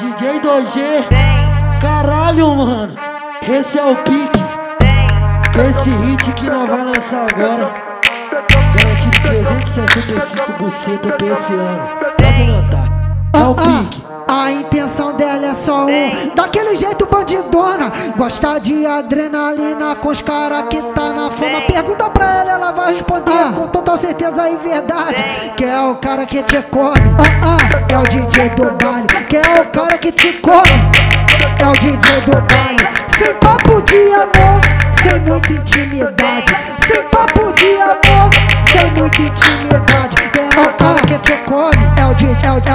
DJ 2G, caralho, mano. Esse é o pique. Esse hit que nós vai lançar agora. Garantido 365 buceta pra esse ano. Pode anotar. É o Ah, pique. ah, a intenção dela é só um Daquele jeito bandidona Gosta de adrenalina com os cara que tá fama Pergunta pra ela, ela vai responder com total certeza e verdade Que é o cara que te come ah, ah, É o DJ do baile Que é o cara que te come É o DJ do baile Sem papo de amor Sem muita intimidade Sem papo de amor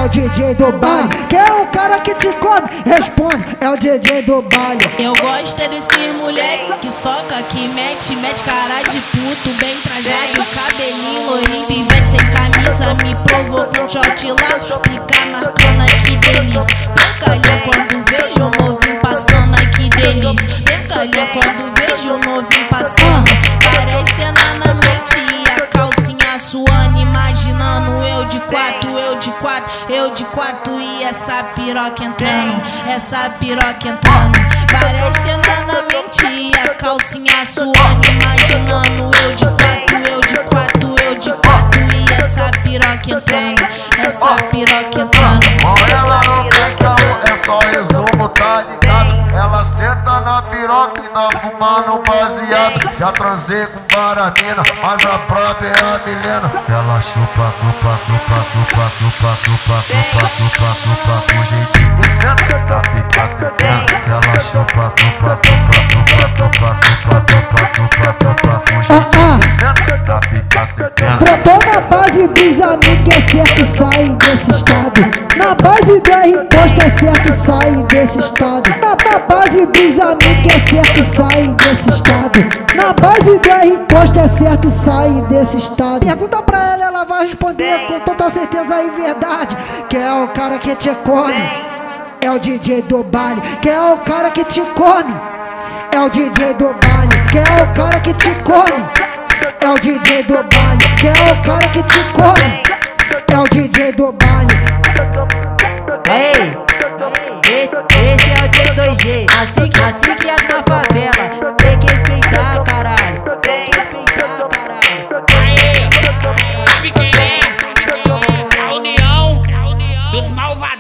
o, DJ do baile Que é o cara que te come Responde, é o DJ do baile Eu gosto é desses moleque que soca, que mete, mete cara de puto, bem trajado, cabelinho loirinho, pivete sem camisa, me provocando short lá, pica na cana, que delícia. Percalhão quando vejo o novinho passando, ai que delícia. Percalhão quando quatro e essa piroca entrando, essa piroca entrando. Parece cena na mente a calcinha suando, imaginando eu de quatro, eu de quatro, eu de quatro e essa piroca entrando, essa piroca entrando. Com ela não como, é só resumo, tá ligado? Ela senta na piroca e tá fumando baseado. Já transei com paramina, mas a própria é a Milena. Ela chupa, chupa, chupa, chupa, chupa, chupa, chupa, chupa, chupa com jeitinho. E senta pra ficar sentando. Ela chupa, chupa, chupa, chupa, chupa, chupa, chupa, chupa, chupa com jeitinho. E senta pra ficar sentando. Na base dos amigos é certo sair desse estado. Na base do R posto é certo sair desse estado. Na, na base dos amigos é certo sair desse estado. Na base do R posto é certo sair desse estado. Pergunta pra ela, ela vai responder com total certeza e verdade Que é o cara que te come. É o DJ do baile Que é o cara que te come. É o DJ do baile Que é o cara que te come. É o DJ do baile, que é o cara que te come. É o DJ do baile. Ei, e- esse é o T2G, assim que, assim que é na favela. Tem que respeitar, caralho. Tem que respeitar, caralho. Aê, sabe quem é? A união dos malvadão.